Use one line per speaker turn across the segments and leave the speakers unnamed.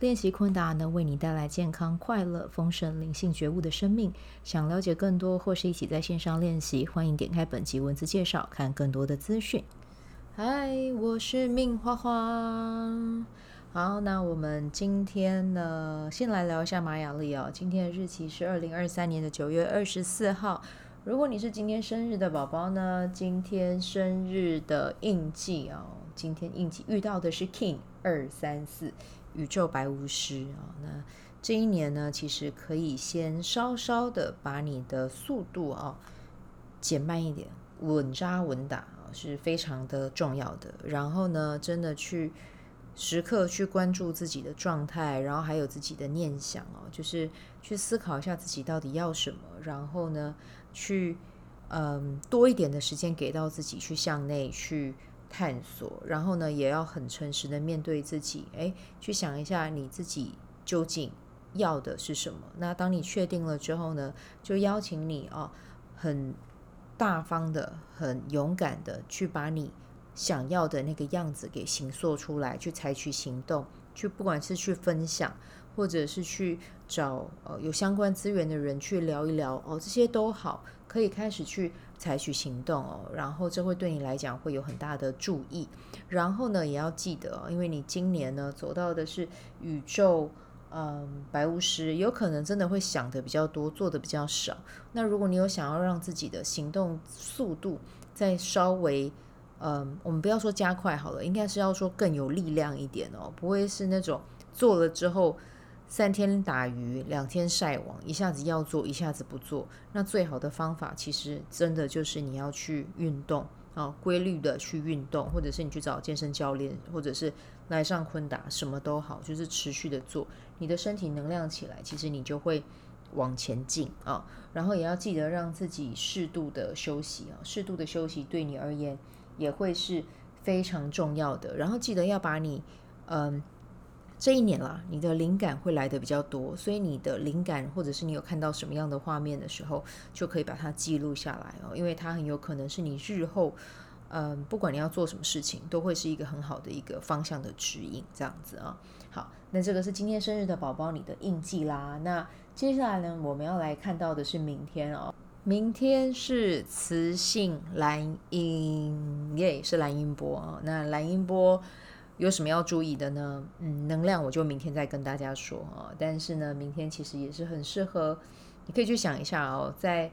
练习昆达能为你带来健康、快乐、丰盛、灵性觉悟的生命。想了解更多或是一起在线上练习，欢迎点开本集文字介绍，看更多的资讯。嗨，我是命花花。好，那我们今天呢，先来聊一下玛雅历哦。今天的日期是二零二三年的九月二十四号。如果你是今天生日的宝宝呢，今天生日的印记哦，今天印记遇到的是 King 二三四。宇宙白巫师啊，那这一年呢，其实可以先稍稍的把你的速度啊减慢一点，稳扎稳打啊是非常的重要的。然后呢，真的去时刻去关注自己的状态，然后还有自己的念想哦，就是去思考一下自己到底要什么，然后呢，去嗯多一点的时间给到自己去向内去。探索，然后呢，也要很诚实的面对自己，哎，去想一下你自己究竟要的是什么。那当你确定了之后呢，就邀请你哦，很大方的、很勇敢的去把你想要的那个样子给形塑出来，去采取行动，去不管是去分享，或者是去找呃有相关资源的人去聊一聊哦，这些都好，可以开始去。采取行动哦，然后这会对你来讲会有很大的注意。然后呢，也要记得，因为你今年呢走到的是宇宙，嗯，白巫师，有可能真的会想的比较多，做的比较少。那如果你有想要让自己的行动速度再稍微，嗯，我们不要说加快好了，应该是要说更有力量一点哦，不会是那种做了之后。三天打鱼两天晒网，一下子要做，一下子不做。那最好的方法，其实真的就是你要去运动啊，规律的去运动，或者是你去找健身教练，或者是来上昆达，什么都好，就是持续的做，你的身体能量起来，其实你就会往前进啊。然后也要记得让自己适度的休息啊，适度的休息对你而言也会是非常重要的。然后记得要把你嗯。这一年啦，你的灵感会来的比较多，所以你的灵感或者是你有看到什么样的画面的时候，就可以把它记录下来哦，因为它很有可能是你日后，嗯，不管你要做什么事情，都会是一个很好的一个方向的指引，这样子啊。好，那这个是今天生日的宝宝你的印记啦。那接下来呢，我们要来看到的是明天哦，明天是磁性蓝音，耶，是蓝音波啊。那蓝音波。有什么要注意的呢？嗯，能量我就明天再跟大家说啊。但是呢，明天其实也是很适合，你可以去想一下哦，在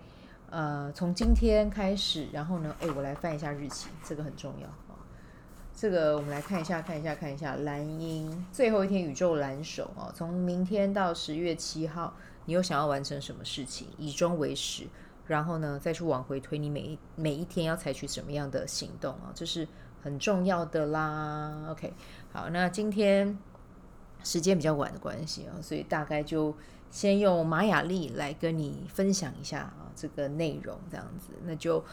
呃从今天开始，然后呢，哎，我来翻一下日期，这个很重要啊。这个我们来看一下，看一下，看一下蓝鹰最后一天宇宙蓝手啊，从明天到十月七号，你又想要完成什么事情？以终为始，然后呢，再去往回推，你每一每一天要采取什么样的行动啊？这是。很重要的啦，OK，好，那今天时间比较晚的关系啊，所以大概就先用玛雅历来跟你分享一下啊这个内容，这样子，那就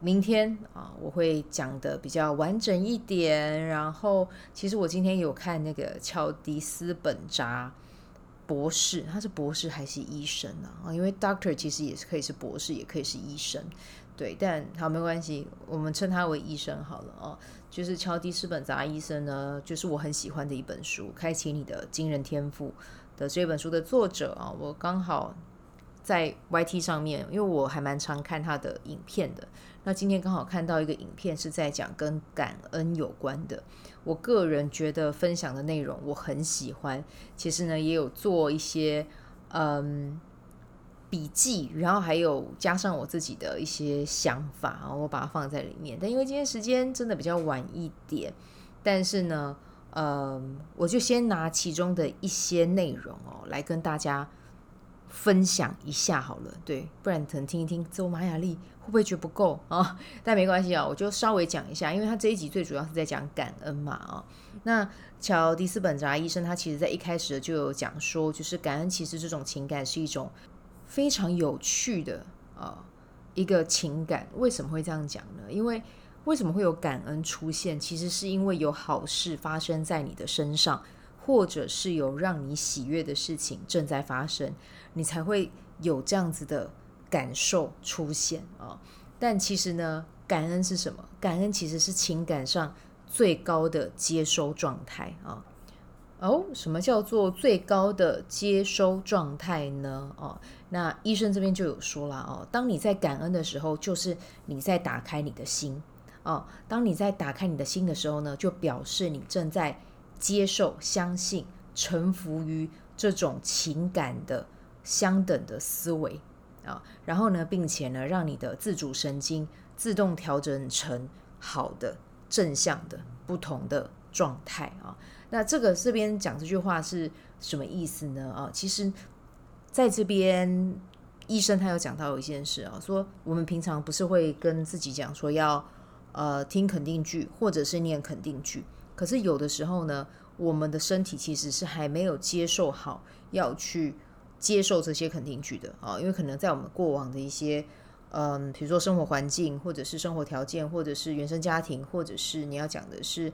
明天啊我会讲的比较完整一点。然后，其实我今天有看那个乔迪斯本扎博士，他是博士还是医生呢？啊，因为 Doctor 其实也是可以是博士，也可以是医生。对，但好没关系，我们称他为医生好了哦。就是乔迪斯本杂医生呢，就是我很喜欢的一本书《开启你的惊人天赋》的这本书的作者啊。我刚好在 YT 上面，因为我还蛮常看他的影片的。那今天刚好看到一个影片是在讲跟感恩有关的。我个人觉得分享的内容我很喜欢，其实呢也有做一些嗯。笔记，然后还有加上我自己的一些想法，我把它放在里面。但因为今天时间真的比较晚一点，但是呢，呃，我就先拿其中的一些内容哦来跟大家分享一下好了。对，不然可能听一听，这玛雅历会不会觉得不够啊？但没关系啊，我就稍微讲一下，因为他这一集最主要是在讲感恩嘛啊。那乔迪斯本扎医生他其实在一开始就有讲说，就是感恩其实这种情感是一种。非常有趣的啊，一个情感。为什么会这样讲呢？因为为什么会有感恩出现？其实是因为有好事发生在你的身上，或者是有让你喜悦的事情正在发生，你才会有这样子的感受出现啊。但其实呢，感恩是什么？感恩其实是情感上最高的接收状态啊。哦什么叫做最高的接收状态呢？哦，那医生这边就有说了哦，当你在感恩的时候，就是你在打开你的心。哦，当你在打开你的心的时候呢，就表示你正在接受、相信、臣服于这种情感的相等的思维啊，然后呢，并且呢，让你的自主神经自动调整成好的、正向的、不同的状态啊。那这个这边讲这句话是什么意思呢？啊，其实在这边医生他有讲到一件事啊，说我们平常不是会跟自己讲说要。呃，听肯定句或者是念肯定句，可是有的时候呢，我们的身体其实是还没有接受好要去接受这些肯定句的啊，因为可能在我们过往的一些，嗯，比如说生活环境，或者是生活条件，或者是原生家庭，或者是你要讲的是，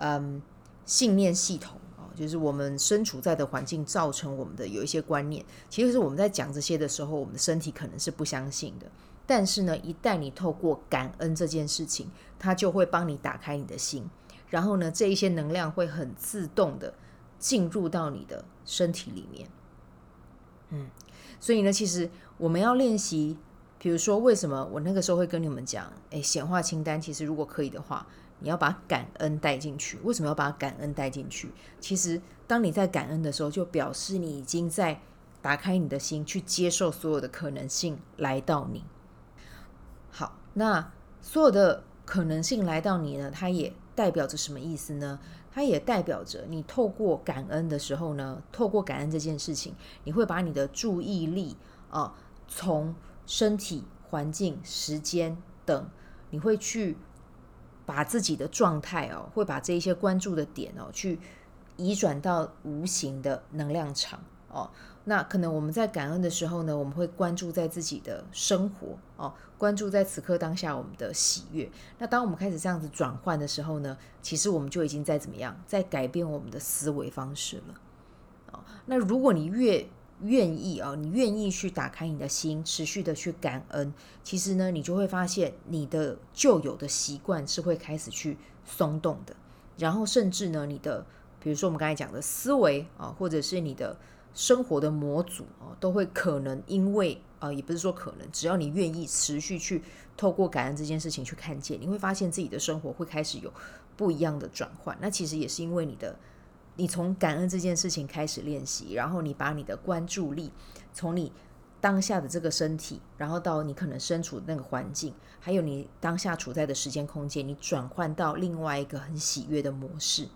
嗯，信念系统啊，就是我们身处在的环境造成我们的有一些观念，其实是我们在讲这些的时候，我们的身体可能是不相信的。但是呢，一旦你透过感恩这件事情，它就会帮你打开你的心，然后呢，这一些能量会很自动的进入到你的身体里面。嗯，所以呢，其实我们要练习，比如说，为什么我那个时候会跟你们讲，诶，显化清单，其实如果可以的话，你要把感恩带进去。为什么要把感恩带进去？其实当你在感恩的时候，就表示你已经在打开你的心，去接受所有的可能性来到你。好，那所有的可能性来到你呢，它也代表着什么意思呢？它也代表着你透过感恩的时候呢，透过感恩这件事情，你会把你的注意力啊、从身体、环境、时间等，你会去把自己的状态哦，会把这一些关注的点哦，去移转到无形的能量场哦。那可能我们在感恩的时候呢，我们会关注在自己的生活哦，关注在此刻当下我们的喜悦。那当我们开始这样子转换的时候呢，其实我们就已经在怎么样，在改变我们的思维方式了。哦，那如果你越愿意啊，你愿意去打开你的心，持续的去感恩，其实呢，你就会发现你的旧有的习惯是会开始去松动的，然后甚至呢，你的比如说我们刚才讲的思维啊，或者是你的。生活的模组啊，都会可能因为啊，也不是说可能，只要你愿意持续去透过感恩这件事情去看见，你会发现自己的生活会开始有不一样的转换。那其实也是因为你的，你从感恩这件事情开始练习，然后你把你的关注力从你当下的这个身体，然后到你可能身处的那个环境，还有你当下处在的时间空间，你转换到另外一个很喜悦的模式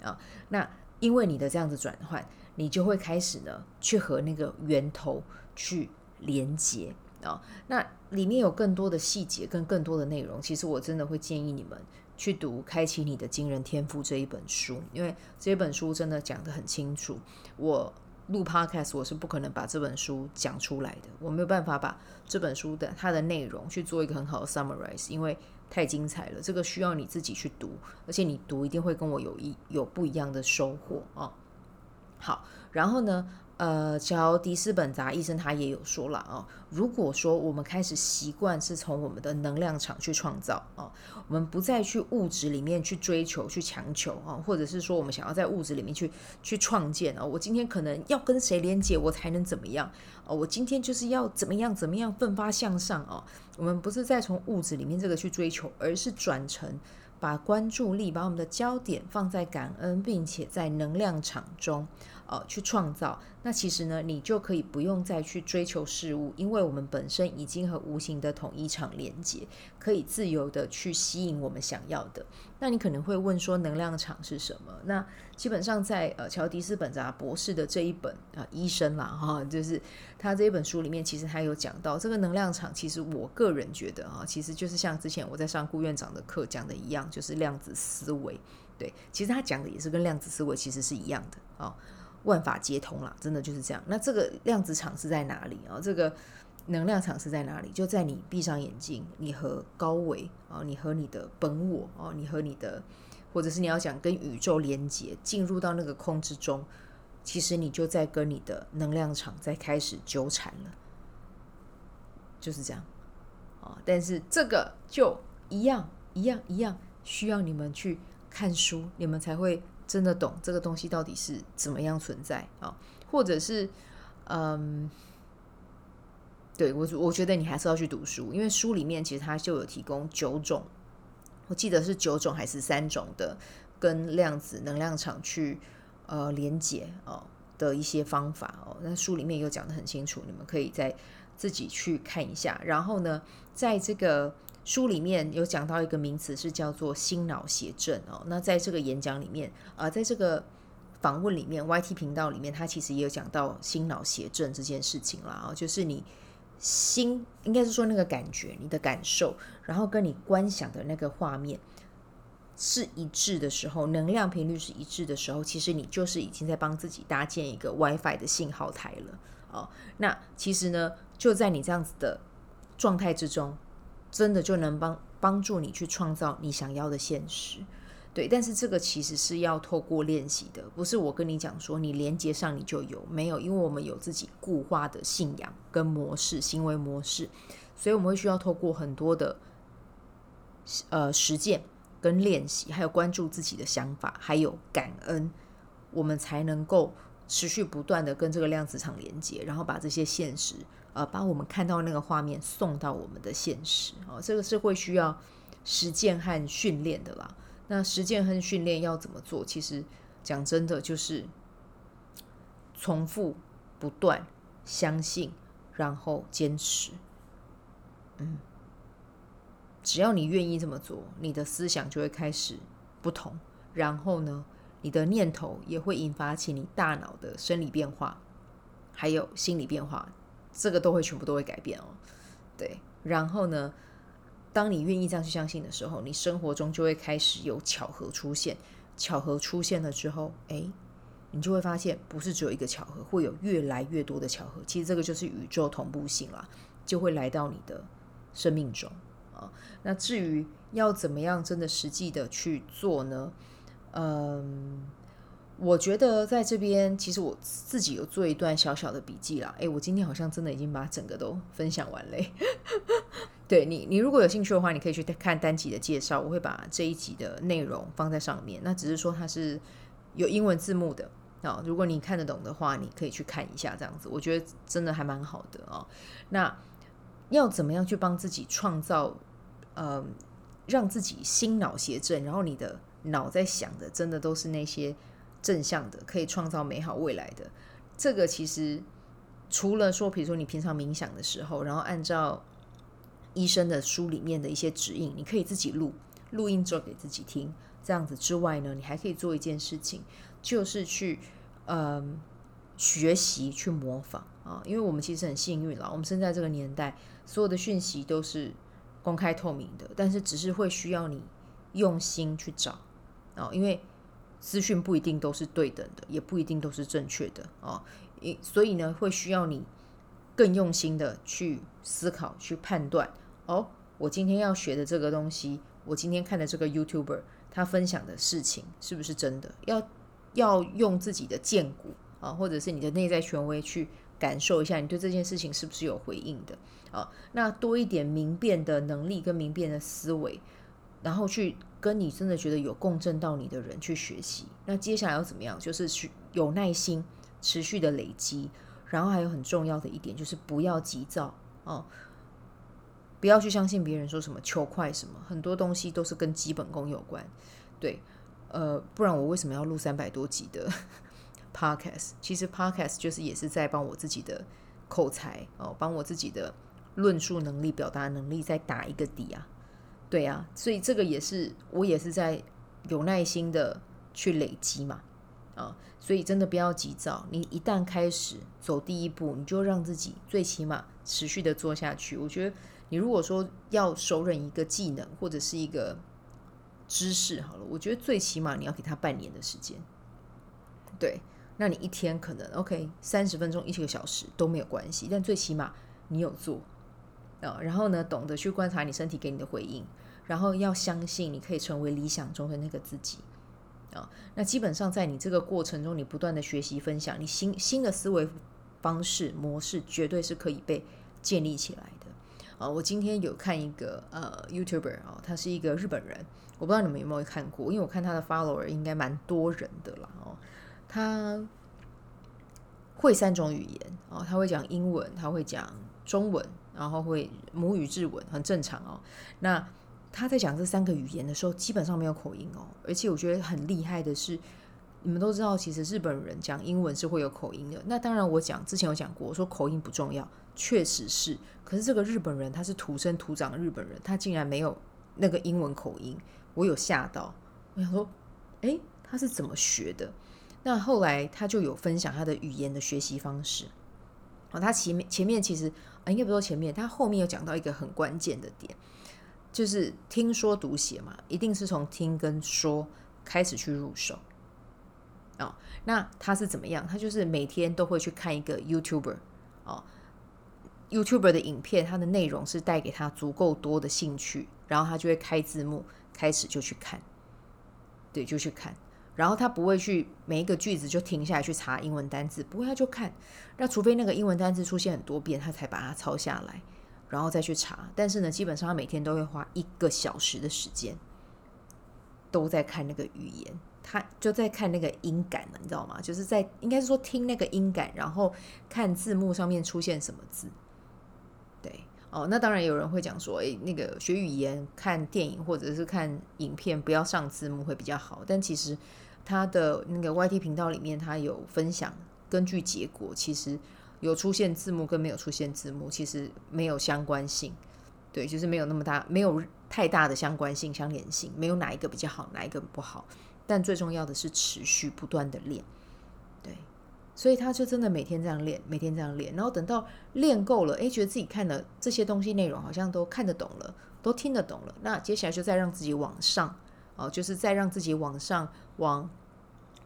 啊。那因为你的这样子转换。你就会开始呢，去和那个源头去连接啊。那里面有更多的细节跟更多的内容，其实我真的会建议你们去读《开启你的惊人天赋》这一本书，因为这本书真的讲得很清楚。我录 Podcast 我是不可能把这本书讲出来的，我没有办法把这本书的它的内容去做一个很好的 summarize，因为太精彩了。这个需要你自己去读，而且你读一定会跟我有一有不一样的收获啊。好，然后呢，呃，乔迪斯本扎医生他也有说了啊，如果说我们开始习惯是从我们的能量场去创造啊，我们不再去物质里面去追求、去强求啊，或者是说我们想要在物质里面去去创建啊，我今天可能要跟谁连接，我才能怎么样啊？我今天就是要怎么样怎么样奋发向上啊？我们不是再从物质里面这个去追求，而是转成。把关注力，把我们的焦点放在感恩，并且在能量场中，呃，去创造。那其实呢，你就可以不用再去追求事物，因为我们本身已经和无形的统一场连接，可以自由的去吸引我们想要的。那你可能会问说，能量场是什么？那基本上在呃乔迪斯本扎博士的这一本啊、呃、医生啦哈，就是他这一本书里面，其实他有讲到这个能量场。其实我个人觉得啊，其实就是像之前我在上顾院长的课讲的一样，就是量子思维。对，其实他讲的也是跟量子思维其实是一样的啊。万法皆通啦，真的就是这样。那这个量子场是在哪里啊？这个能量场是在哪里？就在你闭上眼睛，你和高维啊，你和你的本我啊，你和你的，或者是你要讲跟宇宙连接，进入到那个空之中，其实你就在跟你的能量场在开始纠缠了，就是这样啊。但是这个就一样一样一样，需要你们去看书，你们才会真的懂这个东西到底是怎么样存在啊，或者是嗯。对我，我觉得你还是要去读书，因为书里面其实它就有提供九种，我记得是九种还是三种的跟量子能量场去呃连接哦的一些方法哦。那书里面有讲得很清楚，你们可以再自己去看一下。然后呢，在这个书里面有讲到一个名词是叫做心脑协振哦。那在这个演讲里面啊、在这个访问里面，YT 频道里面，他其实也有讲到心脑协振这件事情啦，哦，就是你。心应该是说那个感觉，你的感受，然后跟你观想的那个画面是一致的时候，能量频率是一致的时候，其实你就是已经在帮自己搭建一个 WiFi 的信号台了哦。那其实呢，就在你这样子的状态之中，真的就能帮帮助你去创造你想要的现实。对，但是这个其实是要透过练习的，不是我跟你讲说你连接上你就有，没有，因为我们有自己固化的信仰跟模式、行为模式，所以我们会需要透过很多的呃实践跟练习，还有关注自己的想法，还有感恩，我们才能够持续不断的跟这个量子场连接，然后把这些现实呃，把我们看到那个画面送到我们的现实哦，这个是会需要实践和训练的啦。那实践和训练要怎么做？其实讲真的，就是重复、不断、相信，然后坚持。嗯，只要你愿意这么做，你的思想就会开始不同。然后呢，你的念头也会引发起你大脑的生理变化，还有心理变化，这个都会全部都会改变哦。对，然后呢？当你愿意这样去相信的时候，你生活中就会开始有巧合出现。巧合出现了之后，诶，你就会发现不是只有一个巧合，会有越来越多的巧合。其实这个就是宇宙同步性啦，就会来到你的生命中啊。那至于要怎么样真的实际的去做呢？嗯，我觉得在这边其实我自己有做一段小小的笔记啦。诶，我今天好像真的已经把整个都分享完嘞。对你，你如果有兴趣的话，你可以去看单集的介绍，我会把这一集的内容放在上面。那只是说它是有英文字幕的啊，如果你看得懂的话，你可以去看一下，这样子，我觉得真的还蛮好的哦。那要怎么样去帮自己创造，呃，让自己心脑协振，然后你的脑在想的真的都是那些正向的，可以创造美好未来的。这个其实除了说，比如说你平常冥想的时候，然后按照医生的书里面的一些指引，你可以自己录录音之后给自己听。这样子之外呢，你还可以做一件事情，就是去呃学习去模仿啊。因为我们其实很幸运了，我们生在这个年代，所有的讯息都是公开透明的，但是只是会需要你用心去找啊。因为资讯不一定都是对等的，也不一定都是正确的啊。所以呢，会需要你更用心的去思考、去判断。哦，我今天要学的这个东西，我今天看的这个 YouTuber 他分享的事情是不是真的？要要用自己的荐骨啊，或者是你的内在权威去感受一下，你对这件事情是不是有回应的啊？那多一点明辨的能力跟明辨的思维，然后去跟你真的觉得有共振到你的人去学习。那接下来要怎么样？就是去有耐心，持续的累积。然后还有很重要的一点就是不要急躁哦。不要去相信别人说什么求快什么，很多东西都是跟基本功有关。对，呃，不然我为什么要录三百多集的 podcast？其实 podcast 就是也是在帮我自己的口才哦，帮我自己的论述能力、表达能力再打一个底啊。对啊，所以这个也是我也是在有耐心的去累积嘛。啊，所以真的不要急躁，你一旦开始走第一步，你就让自己最起码持续的做下去。我觉得。你如果说要熟稔一个技能或者是一个知识，好了，我觉得最起码你要给他半年的时间。对，那你一天可能 OK 三十分钟一个小时都没有关系，但最起码你有做啊，然后呢，懂得去观察你身体给你的回应，然后要相信你可以成为理想中的那个自己啊。那基本上在你这个过程中，你不断的学习分享，你新新的思维方式模式绝对是可以被建立起来的啊。我今天有看一个呃 YouTuber 啊，他是一个日本人，我不知道你们有没有看过，因为我看他的 follower 应该蛮多人的啦哦，他。会三种语言哦，他会讲英文，他会讲中文，然后会母语日文，很正常哦。那他在讲这三个语言的时候，基本上没有口音哦。而且我觉得很厉害的是，你们都知道，其实日本人讲英文是会有口音的。那当然，我讲之前有讲过，我说口音不重要，确实是。可是这个日本人他是土生土长的日本人，他竟然没有那个英文口音，我有吓到。我想说，诶，他是怎么学的？那后来他就有分享他的语言的学习方式，哦，他前面前面其实啊，应该不说前面，他后面有讲到一个很关键的点，就是听说读写嘛，一定是从听跟说开始去入手，哦，那他是怎么样？他就是每天都会去看一个 YouTuber，哦，YouTuber 的影片，它的内容是带给他足够多的兴趣，然后他就会开字幕，开始就去看，对，就去看。然后他不会去每一个句子就停下来去查英文单字，不会他就看。那除非那个英文单字出现很多遍，他才把它抄下来，然后再去查。但是呢，基本上他每天都会花一个小时的时间，都在看那个语言，他就在看那个音感，你知道吗？就是在应该是说听那个音感，然后看字幕上面出现什么字。对哦，那当然有人会讲说，诶，那个学语言看电影或者是看影片不要上字幕会比较好，但其实。他的那个 YT 频道里面，他有分享，根据结果，其实有出现字幕跟没有出现字幕，其实没有相关性，对，就是没有那么大，没有太大的相关性、相连性，没有哪一个比较好，哪一个不好。但最重要的是持续不断的练，对，所以他就真的每天这样练，每天这样练，然后等到练够了，诶，觉得自己看的这些东西内容好像都看得懂了，都听得懂了，那接下来就再让自己往上。哦，就是再让自己往上往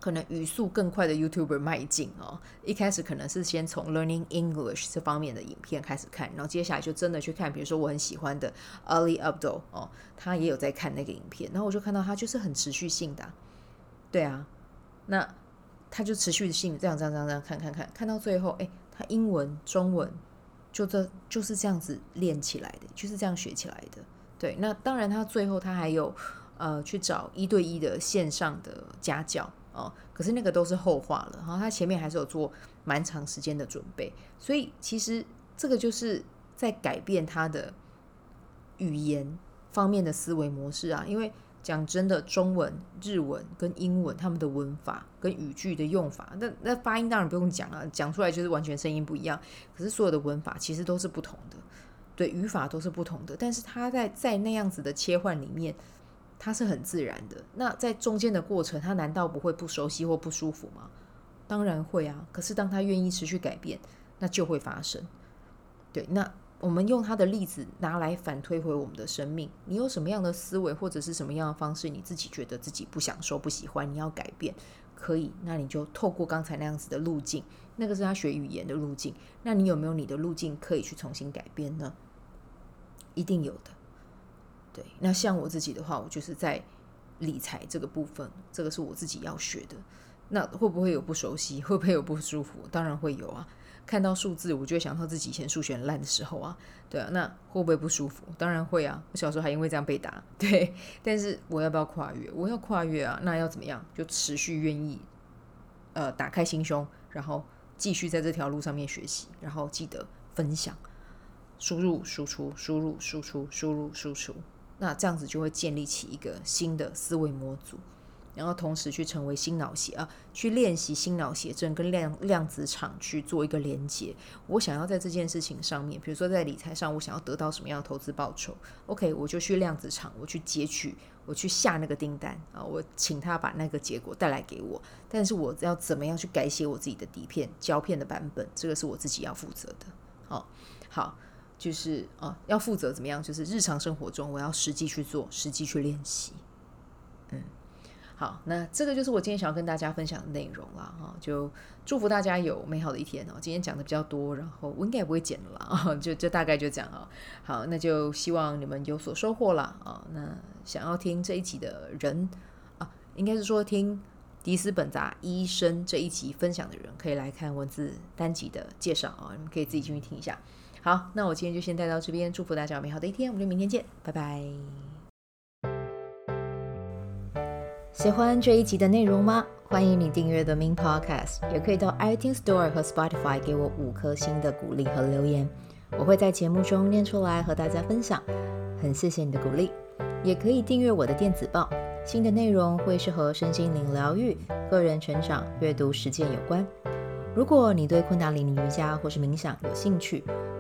可能语速更快的 YouTuber 迈进哦。一开始可能是先从 Learning English 这方面的影片开始看，然后接下来就真的去看，比如说我很喜欢的 Ali Abdaal 哦，他也有在看那个影片，然后我就看到他就是很持续性的，对啊，那他就持续性这样这样这样这样看看看，看到最后，哎，他英文、中文就这就是这样子练起来的，就是这样学起来的。对，那当然他最后他还有。呃，去找一对一的线上的家教哦，可是那个都是后话了。然后他前面还是有做蛮长时间的准备，所以其实这个就是在改变他的语言方面的思维模式啊。因为讲真的，中文、日文跟英文他们的文法跟语句的用法，那那发音当然不用讲了，讲出来就是完全声音不一样。可是所有的文法其实都是不同的，对，语法都是不同的。但是他在在那样子的切换里面。它是很自然的。那在中间的过程，他难道不会不熟悉或不舒服吗？当然会啊。可是当他愿意持续改变，那就会发生。对，那我们用他的例子拿来反推回我们的生命。你有什么样的思维或者是什么样的方式，你自己觉得自己不享受、不喜欢，你要改变，可以。那你就透过刚才那样子的路径，那个是他学语言的路径。那你有没有你的路径可以去重新改变呢？一定有的。对，那像我自己的话，我就是在理财这个部分，这个是我自己要学的。那会不会有不熟悉？会不会有不舒服？当然会有啊。看到数字，我就会想到自己以前数学烂的时候啊。对啊，那会不会不舒服？当然会啊。我小时候还因为这样被打。对，但是我要不要跨越？我要跨越啊。那要怎么样？就持续愿意，呃，打开心胸，然后继续在这条路上面学习，然后记得分享，输入输出，输入输出，输入输出。那这样子就会建立起一个新的思维模组，然后同时去成为心脑协啊，去练习心脑协正跟量量子场去做一个连接。我想要在这件事情上面，比如说在理财上，我想要得到什么样的投资报酬？OK，我就去量子场，我去截取，我去下那个订单啊，我请他把那个结果带来给我。但是我要怎么样去改写我自己的底片胶片的版本？这个是我自己要负责的。好，好。就是啊，要负责怎么样？就是日常生活中，我要实际去做，实际去练习。嗯，好，那这个就是我今天想要跟大家分享的内容啦。哈，就祝福大家有美好的一天哦。今天讲的比较多，然后我应该也不会剪了啦，就就大概就这样啊。好，那就希望你们有所收获啦啊。那想要听这一集的人啊，应该是说听迪斯本达医生这一集分享的人，可以来看文字单集的介绍啊，你们可以自己进去听一下。好，那我今天就先带到这边，祝福大家有美好的一天，我们就明天见，拜拜。喜欢这一集的内容吗？欢迎你订阅 The Min Podcast，也可以到 iTunes Store 和 Spotify 给我五颗星的鼓励和留言，我会在节目中念出来和大家分享。很谢谢你的鼓励，也可以订阅我的电子报，新的内容会是和身心灵疗愈、个人成长、阅读实践有关。如果你对昆达里尼瑜伽或是冥想有兴趣，